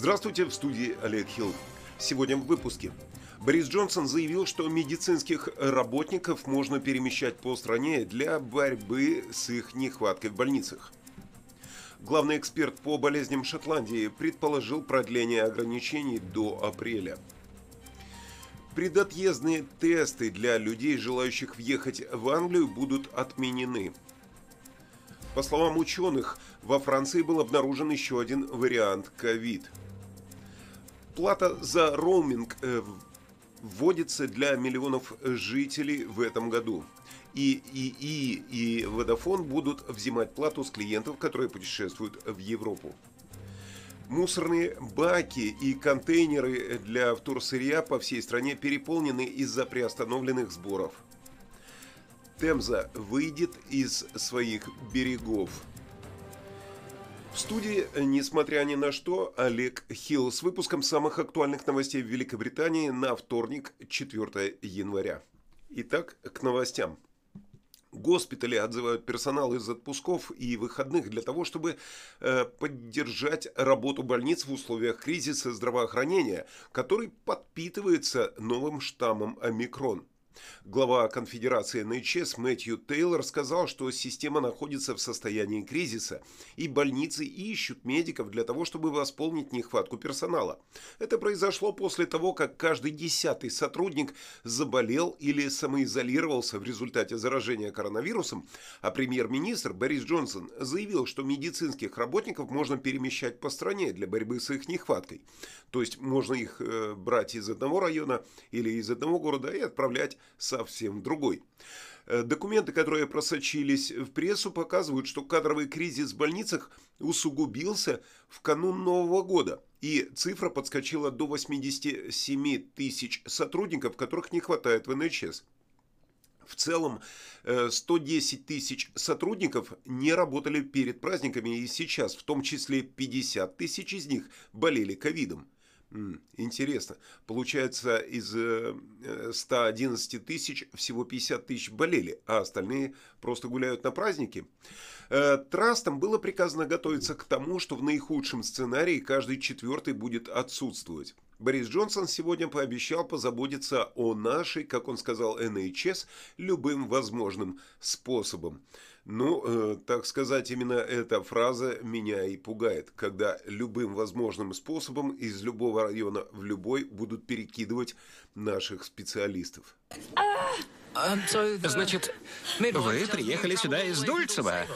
Здравствуйте, в студии Олег Хилл. Сегодня в выпуске. Борис Джонсон заявил, что медицинских работников можно перемещать по стране для борьбы с их нехваткой в больницах. Главный эксперт по болезням Шотландии предположил продление ограничений до апреля. Предотъездные тесты для людей, желающих въехать в Англию, будут отменены. По словам ученых, во Франции был обнаружен еще один вариант ковид. Плата за роуминг э, вводится для миллионов жителей в этом году. И ИИ и Водофон будут взимать плату с клиентов, которые путешествуют в Европу. Мусорные баки и контейнеры для вторсырья по всей стране переполнены из-за приостановленных сборов. Темза выйдет из своих берегов. В студии, несмотря ни на что, Олег Хилл с выпуском самых актуальных новостей в Великобритании на вторник, 4 января. Итак, к новостям. Госпитали отзывают персонал из отпусков и выходных для того, чтобы э, поддержать работу больниц в условиях кризиса здравоохранения, который подпитывается новым штаммом омикрон. Глава конфедерации НХС Мэтью Тейлор сказал, что система находится в состоянии кризиса, и больницы ищут медиков для того, чтобы восполнить нехватку персонала. Это произошло после того, как каждый десятый сотрудник заболел или самоизолировался в результате заражения коронавирусом, а премьер-министр Борис Джонсон заявил, что медицинских работников можно перемещать по стране для борьбы с их нехваткой. То есть можно их э, брать из одного района или из одного города и отправлять совсем другой. Э, документы, которые просочились в прессу, показывают, что кадровый кризис в больницах усугубился в канун Нового года, и цифра подскочила до 87 тысяч сотрудников, которых не хватает в НХС. В целом 110 э, тысяч сотрудников не работали перед праздниками и сейчас, в том числе 50 тысяч из них болели ковидом. Интересно. Получается, из 111 э, тысяч всего 50 тысяч болели, а остальные просто гуляют на праздники. Э, трастам было приказано готовиться к тому, что в наихудшем сценарии каждый четвертый будет отсутствовать. Борис Джонсон сегодня пообещал позаботиться о нашей, как он сказал, НХС любым возможным способом. Ну, э, так сказать, именно эта фраза меня и пугает, когда любым возможным способом из любого района в любой будут перекидывать наших специалистов. Значит, вы приехали сюда из Дульцева?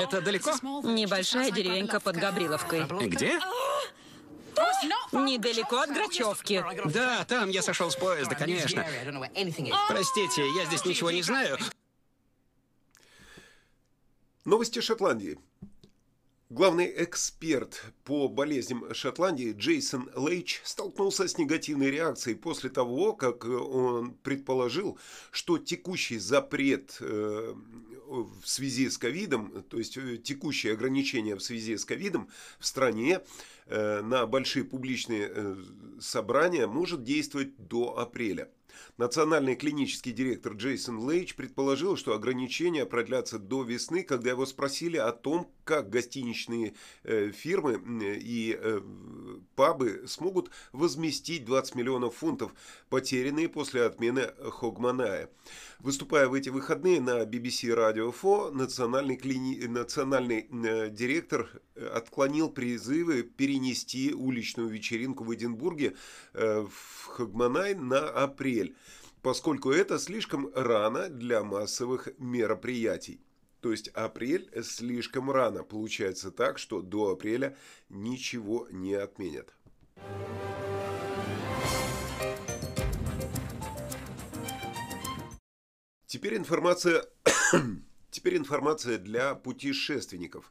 Это далеко? Небольшая деревенька под Габриловкой. Где? Недалеко от Грачевки. Да, там я сошел с поезда, конечно. Простите, я здесь ничего не знаю. Новости Шотландии. Главный эксперт по болезням Шотландии Джейсон Лейч столкнулся с негативной реакцией после того, как он предположил, что текущий запрет э, в связи с ковидом, то есть э, текущие ограничения в связи с ковидом в стране э, на большие публичные собрания может действовать до апреля. Национальный клинический директор Джейсон Лейч предположил, что ограничения продлятся до весны, когда его спросили о том, как гостиничные э, фирмы и э, пабы смогут возместить 20 миллионов фунтов, потерянные после отмены Хогманая. Выступая в эти выходные на BBC Radio 4, национальный, клини... национальный э, директор отклонил призывы перенести уличную вечеринку в Эдинбурге в Хогманай на апрель поскольку это слишком рано для массовых мероприятий. То есть апрель слишком рано. Получается так, что до апреля ничего не отменят. Теперь информация Теперь информация для путешественников.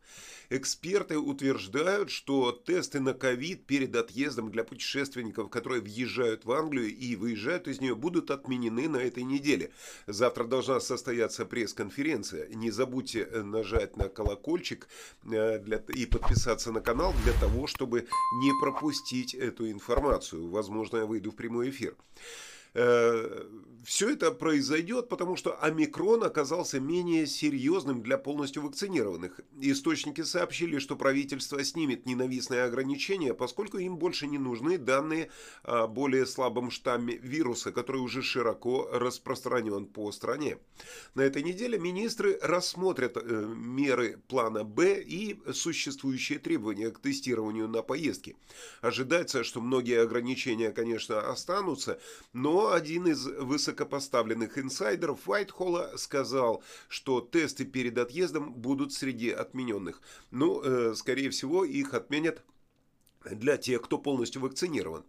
Эксперты утверждают, что тесты на ковид перед отъездом для путешественников, которые въезжают в Англию и выезжают из нее, будут отменены на этой неделе. Завтра должна состояться пресс-конференция. Не забудьте э, нажать на колокольчик э, для, и подписаться на канал для того, чтобы не пропустить эту информацию. Возможно, я выйду в прямой эфир. Все это произойдет, потому что омикрон оказался менее серьезным для полностью вакцинированных. Источники сообщили, что правительство снимет ненавистные ограничения, поскольку им больше не нужны данные о более слабом штамме вируса, который уже широко распространен по стране. На этой неделе министры рассмотрят э, меры плана «Б» и существующие требования к тестированию на поездки. Ожидается, что многие ограничения, конечно, останутся, но один из высоко высокопоставленных инсайдеров Уайтхолла сказал, что тесты перед отъездом будут среди отмененных. Ну, э, скорее всего, их отменят для тех, кто полностью вакцинирован.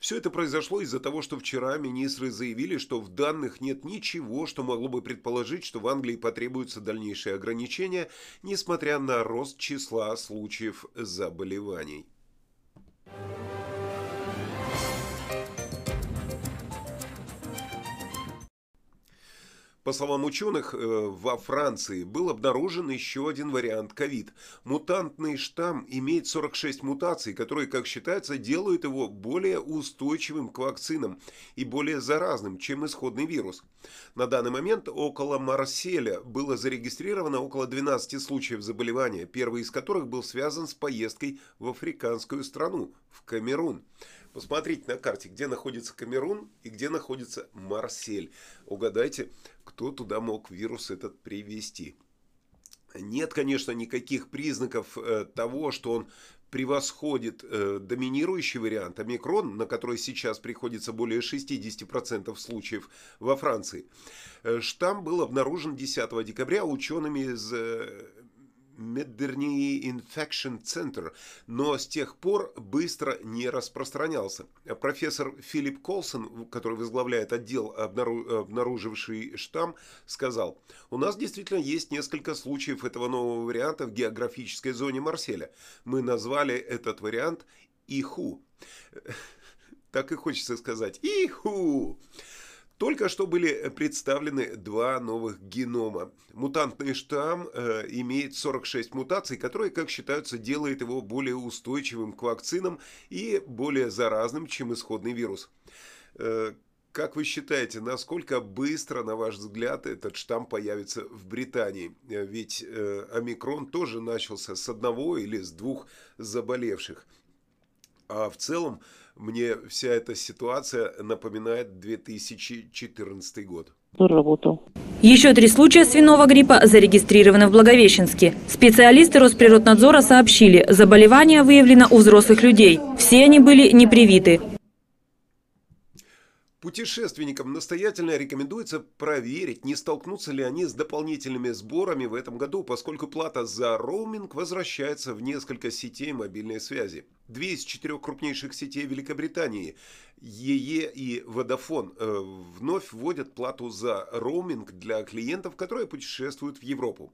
Все это произошло из-за того, что вчера министры заявили, что в данных нет ничего, что могло бы предположить, что в Англии потребуются дальнейшие ограничения, несмотря на рост числа случаев заболеваний. По словам ученых, э, во Франции был обнаружен еще один вариант ковид. Мутантный штамм имеет 46 мутаций, которые, как считается, делают его более устойчивым к вакцинам и более заразным, чем исходный вирус. На данный момент около Марселя было зарегистрировано около 12 случаев заболевания, первый из которых был связан с поездкой в африканскую страну, в Камерун. Посмотрите на карте, где находится Камерун и где находится Марсель. Угадайте, кто туда мог вирус этот привести. Нет, конечно, никаких признаков э, того, что он превосходит э, доминирующий вариант омикрон, на который сейчас приходится более 60% случаев во Франции. Э, штамм был обнаружен 10 декабря учеными из э, Mederney Infection Center, но с тех пор быстро не распространялся. Профессор Филипп Колсон, который возглавляет отдел, обнаруживший штамм, сказал, у нас действительно есть несколько случаев этого нового варианта в географической зоне Марселя. Мы назвали этот вариант Иху. Так и хочется сказать. Иху! Только что были представлены два новых генома. Мутантный штамм э, имеет 46 мутаций, которые, как считаются, делает его более устойчивым к вакцинам и более заразным, чем исходный вирус. Э, как вы считаете, насколько быстро, на ваш взгляд, этот штамм появится в Британии? Э, ведь э, омикрон тоже начался с одного или с двух заболевших. А в целом мне вся эта ситуация напоминает 2014 год. Работал. Еще три случая свиного гриппа зарегистрированы в Благовещенске. Специалисты Росприроднадзора сообщили, заболевание выявлено у взрослых людей. Все они были не привиты. Путешественникам настоятельно рекомендуется проверить, не столкнутся ли они с дополнительными сборами в этом году, поскольку плата за роуминг возвращается в несколько сетей мобильной связи. Две из четырех крупнейших сетей Великобритании, ЕЕ и Водофон, э, вновь вводят плату за роуминг для клиентов, которые путешествуют в Европу.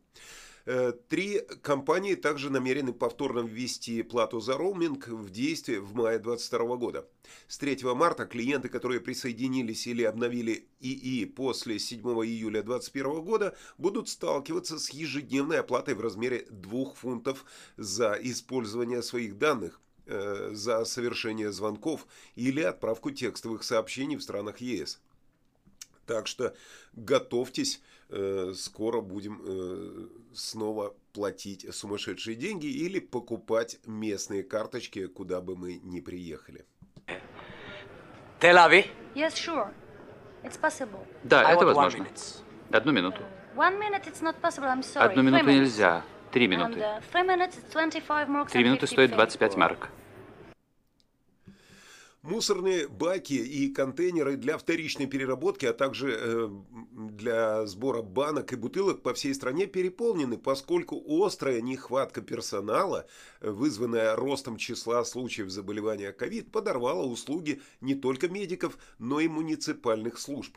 Э, три компании также намерены повторно ввести плату за роуминг в действие в мае 2022 года. С 3 марта клиенты, которые присоединились или обновили ИИ после 7 июля 2021 года, будут сталкиваться с ежедневной оплатой в размере 2 фунтов за использование своих данных э, за совершение звонков или отправку текстовых сообщений в странах ЕС. Так что готовьтесь, э, скоро будем э, снова платить сумасшедшие деньги или покупать местные карточки, куда бы мы ни приехали. Тель-Авив? Yes, sure. It's possible. Да, это возможно. Одну минуту. One minute it's not possible, I'm sorry. Одну минуту нельзя. Три минуты. Uh, three minutes, 25 marks Три минуты 50 стоит cents. 25 марок. Мусорные баки и контейнеры для вторичной переработки, а также э, для сбора банок и бутылок по всей стране переполнены, поскольку острая нехватка персонала, э, вызванная ростом числа случаев заболевания ковид, подорвала услуги не только медиков, но и муниципальных служб.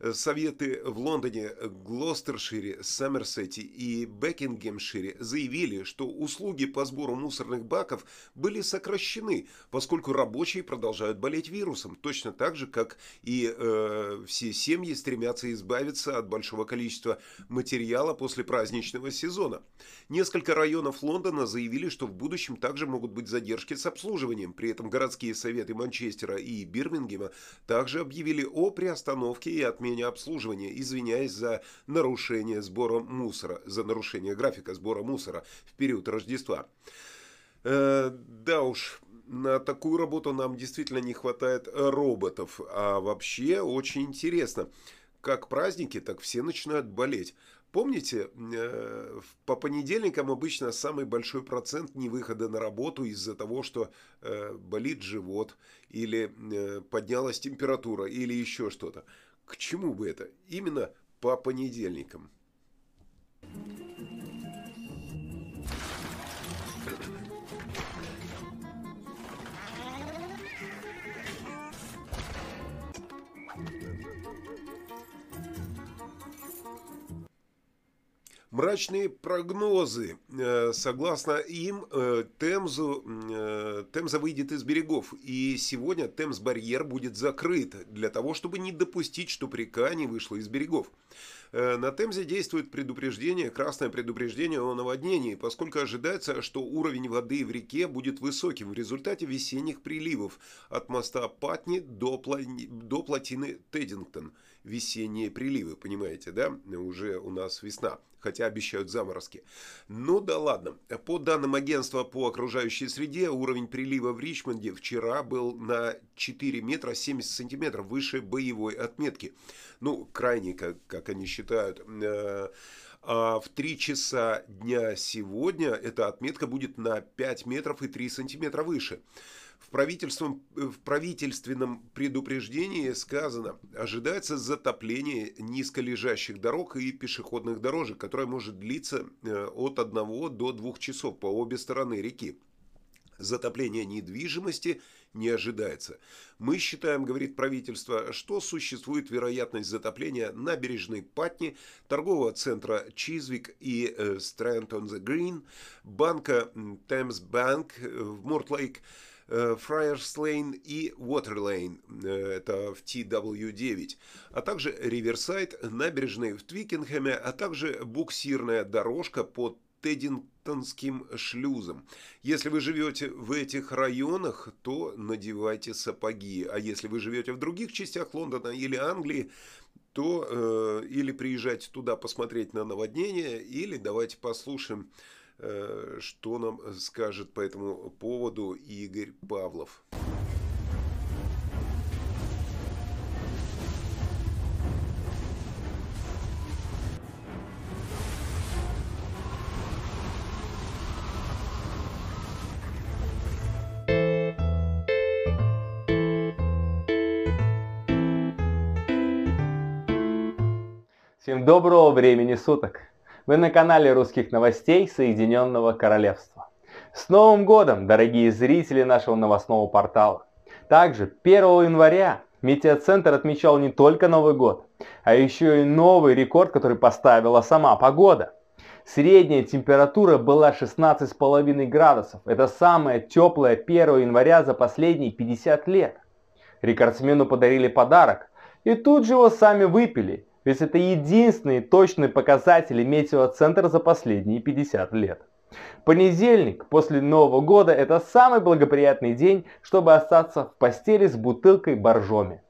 Э, Советы в Лондоне, Глостершире, Сомерсете и Бекингемшире заявили, что услуги по сбору мусорных баков были сокращены, поскольку рабочие продолжали продолжают болеть вирусом, точно так же, как и э, все семьи стремятся избавиться от большого количества материала после праздничного сезона. Несколько районов Лондона заявили, что в будущем также могут быть задержки с обслуживанием. При этом городские советы Манчестера и Бирмингема также объявили о приостановке и отмене обслуживания, извиняясь за нарушение сбора мусора, за нарушение графика сбора мусора в период Рождества. Э, да уж, на такую работу нам действительно не хватает роботов. А вообще очень интересно. Как праздники, так все начинают болеть. Помните, э, по понедельникам обычно самый большой процент невыхода на работу из-за того, что э, болит живот, или э, поднялась температура, или еще что-то. К чему бы это? Именно по понедельникам. Мрачные прогнозы. Э, согласно им, э, Темзу, э, Темза выйдет из берегов. И сегодня Темз-барьер будет закрыт для того, чтобы не допустить, чтобы река не вышла из берегов. На Темзе действует предупреждение, красное предупреждение о наводнении, поскольку ожидается, что уровень воды в реке будет высоким в результате весенних приливов от моста Патни до, пла- до плотины Теддингтон. Весенние приливы, понимаете, да? Уже у нас весна хотя обещают заморозки. Ну да ладно. По данным агентства по окружающей среде, уровень прилива в Ричмонде вчера был на 4 метра 70 сантиметров выше боевой отметки. Ну, крайне, как, как они считают. Э, а в 3 часа дня сегодня эта отметка будет на 5 метров и 3 сантиметра выше. В, правительством, в правительственном предупреждении сказано, ожидается затопление низколежащих дорог и пешеходных дорожек, которое может длиться э, от 1 до 2 часов по обе стороны реки. Затопление недвижимости не ожидается. Мы считаем, говорит правительство, что существует вероятность затопления набережной Патни, торгового центра Чизвик и э, Strand on the Green, банка Thames Bank в Мортлейк, Friars Lane и Water Lane, это в TW9, а также Риверсайд, набережные в Твикенхэме, а также буксирная дорожка под Теддингтонским шлюзом. Если вы живете в этих районах, то надевайте сапоги. А если вы живете в других частях Лондона или Англии, то э, или приезжайте туда посмотреть на наводнение, или давайте послушаем Э, что нам скажет по этому поводу Игорь Павлов. Всем доброго времени суток! Вы на канале русских новостей Соединенного Королевства. С Новым годом, дорогие зрители нашего новостного портала! Также 1 января Метеоцентр отмечал не только Новый год, а еще и новый рекорд, который поставила сама погода. Средняя температура была 16,5 градусов. Это самая теплая 1 января за последние 50 лет. Рекордсмену подарили подарок, и тут же его сами выпили – ведь это единственные точные показатели метеоцентра за последние 50 лет. Понедельник после Нового года это самый благоприятный день, чтобы остаться в постели с бутылкой боржоми.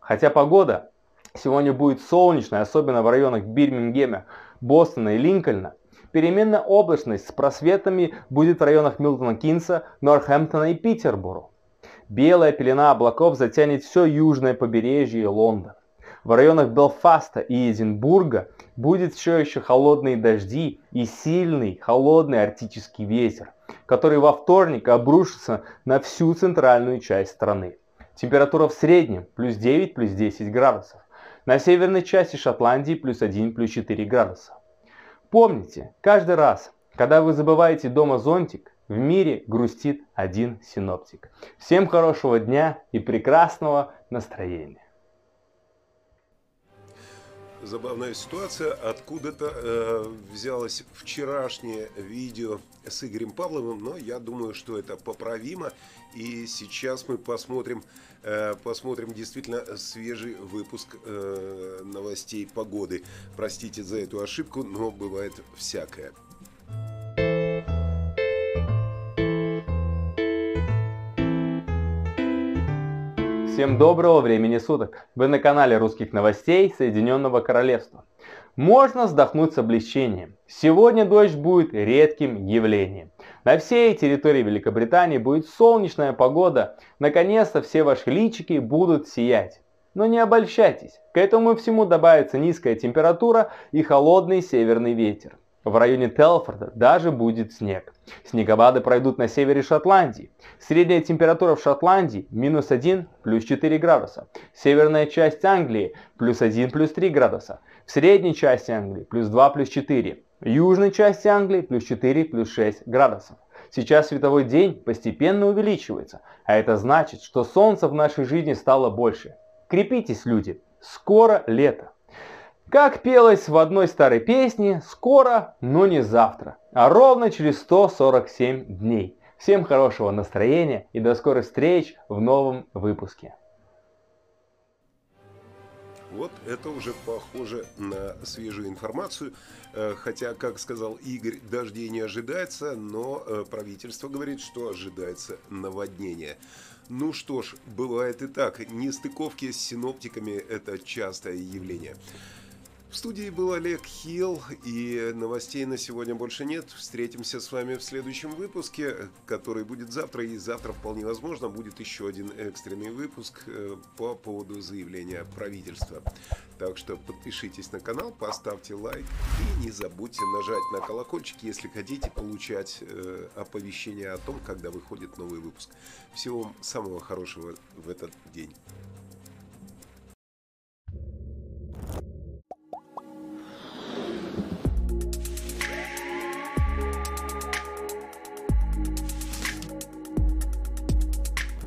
Хотя погода сегодня будет солнечная, особенно в районах Бирмингема, Бостона и Линкольна, переменная облачность с просветами будет в районах Милтона Кинса, Норхэмптона и Питербуру. Белая пелена облаков затянет все южное побережье Лондона. В районах Белфаста и Эдинбурга будет все еще холодные дожди и сильный холодный арктический ветер, который во вторник обрушится на всю центральную часть страны. Температура в среднем плюс 9, плюс 10 градусов. На северной части Шотландии плюс 1, плюс 4 градуса. Помните, каждый раз, когда вы забываете дома зонтик, в мире грустит один синоптик. Всем хорошего дня и прекрасного настроения. Забавная ситуация. Откуда-то э, взялось вчерашнее видео с Игорем Павловым, но я думаю, что это поправимо. И сейчас мы посмотрим, э, посмотрим действительно свежий выпуск э, новостей погоды. Простите за эту ошибку, но бывает всякое. Всем доброго времени суток! Вы на канале русских новостей Соединенного Королевства. Можно вздохнуть с облегчением. Сегодня дождь будет редким явлением. На всей территории Великобритании будет солнечная погода. Наконец-то все ваши личики будут сиять. Но не обольщайтесь, к этому всему добавится низкая температура и холодный северный ветер. В районе Телфорда даже будет снег. Снегопады пройдут на севере Шотландии. Средняя температура в Шотландии минус 1 плюс 4 градуса. Северная часть Англии плюс 1 плюс 3 градуса. В средней части Англии плюс 2 плюс 4. В южной части Англии плюс 4 плюс 6 градусов. Сейчас световой день постепенно увеличивается, а это значит, что солнца в нашей жизни стало больше. Крепитесь, люди, скоро лето. Как пелось в одной старой песне, скоро, но не завтра, а ровно через 147 дней. Всем хорошего настроения и до скорых встреч в новом выпуске. Вот это уже похоже на свежую информацию. Э, хотя, как сказал Игорь, дождей не ожидается, но э, правительство говорит, что ожидается наводнение. Ну что ж, бывает и так. Нестыковки с синоптиками – это частое явление. В студии был Олег Хилл, и новостей на сегодня больше нет. Встретимся с вами в следующем выпуске, который будет завтра, и завтра вполне возможно будет еще один экстренный выпуск э, по поводу заявления правительства. Так что подпишитесь на канал, поставьте лайк и не забудьте нажать на колокольчик, если хотите получать э, оповещения о том, когда выходит новый выпуск. Всего самого хорошего в этот день.